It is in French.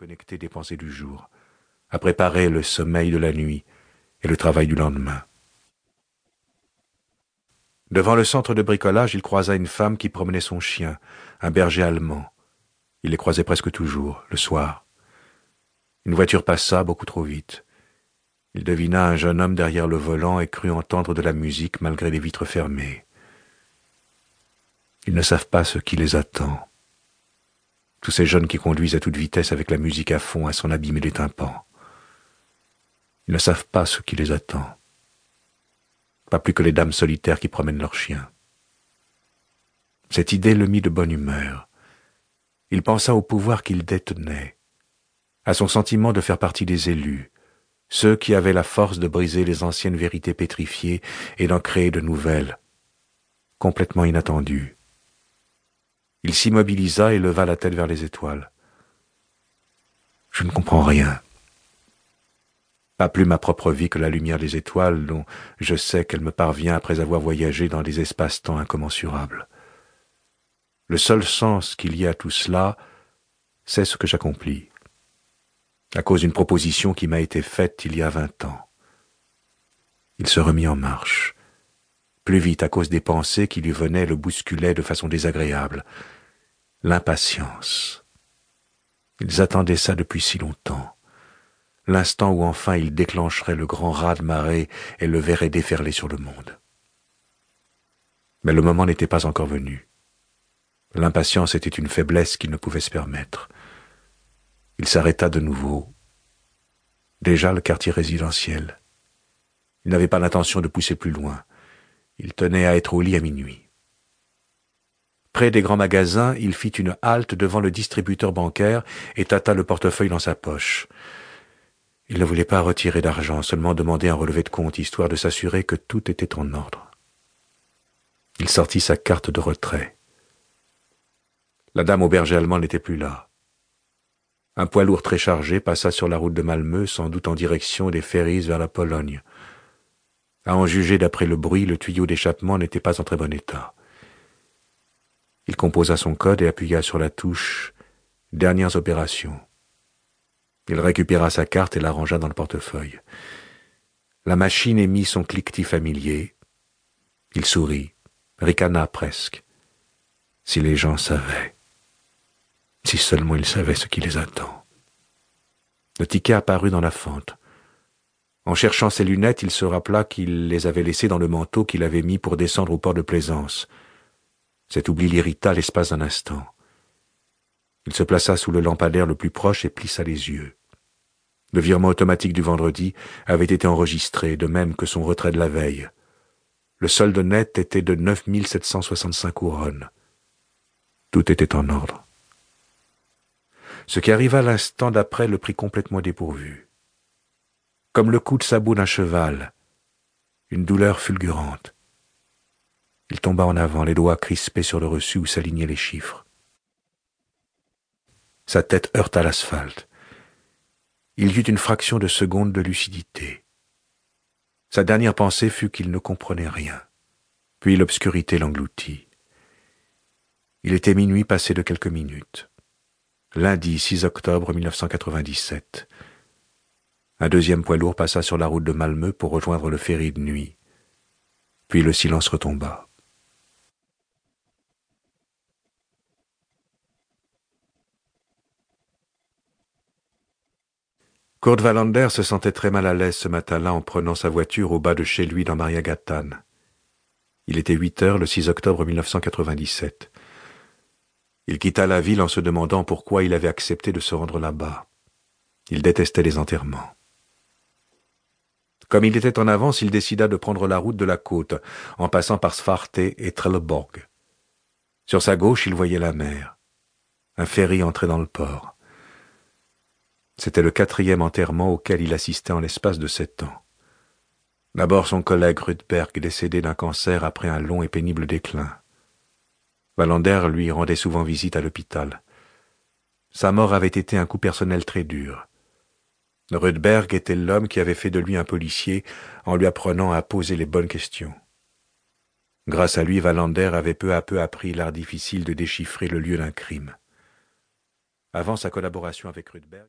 déconnecter des pensées du jour, à préparer le sommeil de la nuit et le travail du lendemain. Devant le centre de bricolage, il croisa une femme qui promenait son chien, un berger allemand. Il les croisait presque toujours, le soir. Une voiture passa beaucoup trop vite. Il devina un jeune homme derrière le volant et crut entendre de la musique malgré les vitres fermées. Ils ne savent pas ce qui les attend. Tous ces jeunes qui conduisent à toute vitesse avec la musique à fond à son abîmer les tympans. Ils ne savent pas ce qui les attend. Pas plus que les dames solitaires qui promènent leurs chiens. Cette idée le mit de bonne humeur. Il pensa au pouvoir qu'il détenait, à son sentiment de faire partie des élus, ceux qui avaient la force de briser les anciennes vérités pétrifiées et d'en créer de nouvelles, complètement inattendues. Il s'immobilisa et leva la tête vers les étoiles. Je ne comprends rien. Pas plus ma propre vie que la lumière des étoiles dont je sais qu'elle me parvient après avoir voyagé dans des espaces-temps incommensurables. Le seul sens qu'il y a à tout cela, c'est ce que j'accomplis, à cause d'une proposition qui m'a été faite il y a vingt ans. Il se remit en marche plus vite à cause des pensées qui lui venaient le bousculaient de façon désagréable. L'impatience. Ils attendaient ça depuis si longtemps. L'instant où enfin il déclencherait le grand raz-de-marée et le verrait déferler sur le monde. Mais le moment n'était pas encore venu. L'impatience était une faiblesse qu'il ne pouvait se permettre. Il s'arrêta de nouveau. Déjà le quartier résidentiel. Il n'avait pas l'intention de pousser plus loin. Il tenait à être au lit à minuit. Des grands magasins, il fit une halte devant le distributeur bancaire et tâta le portefeuille dans sa poche. Il ne voulait pas retirer d'argent, seulement demander un relevé de compte, histoire de s'assurer que tout était en ordre. Il sortit sa carte de retrait. La dame au berger allemand n'était plus là. Un poids lourd très chargé passa sur la route de Malmö, sans doute en direction des ferries vers la Pologne. À en juger d'après le bruit, le tuyau d'échappement n'était pas en très bon état. Il composa son code et appuya sur la touche Dernières opérations. Il récupéra sa carte et la rangea dans le portefeuille. La machine émit son cliquetis familier. Il sourit, ricana presque. Si les gens savaient. Si seulement ils savaient ce qui les attend. Le ticket apparut dans la fente. En cherchant ses lunettes, il se rappela qu'il les avait laissées dans le manteau qu'il avait mis pour descendre au port de Plaisance. Cet oubli l'irrita l'espace d'un instant. Il se plaça sous le lampadaire le plus proche et plissa les yeux. Le virement automatique du vendredi avait été enregistré, de même que son retrait de la veille. Le solde net était de neuf mille sept cent soixante-cinq couronnes. Tout était en ordre. Ce qui arriva l'instant d'après le prit complètement dépourvu comme le coup de sabot d'un cheval, une douleur fulgurante. Il tomba en avant, les doigts crispés sur le reçu où s'alignaient les chiffres. Sa tête heurta l'asphalte. Il eut une fraction de seconde de lucidité. Sa dernière pensée fut qu'il ne comprenait rien. Puis l'obscurité l'engloutit. Il était minuit passé de quelques minutes. Lundi 6 octobre 1997. Un deuxième poids lourd passa sur la route de Malmö pour rejoindre le ferry de nuit. Puis le silence retomba. Kurt Wallander se sentait très mal à l'aise ce matin-là en prenant sa voiture au bas de chez lui dans Mariagatan. Il était huit heures le 6 octobre 1997. Il quitta la ville en se demandant pourquoi il avait accepté de se rendre là-bas. Il détestait les enterrements. Comme il était en avance, il décida de prendre la route de la côte, en passant par Svarte et Trelleborg. Sur sa gauche, il voyait la mer. Un ferry entrait dans le port. C'était le quatrième enterrement auquel il assistait en l'espace de sept ans. D'abord son collègue Rudberg, décédé d'un cancer après un long et pénible déclin. Wallander lui rendait souvent visite à l'hôpital. Sa mort avait été un coup personnel très dur. Rudberg était l'homme qui avait fait de lui un policier en lui apprenant à poser les bonnes questions. Grâce à lui, Wallander avait peu à peu appris l'art difficile de déchiffrer le lieu d'un crime. Avant sa collaboration avec Rudberg,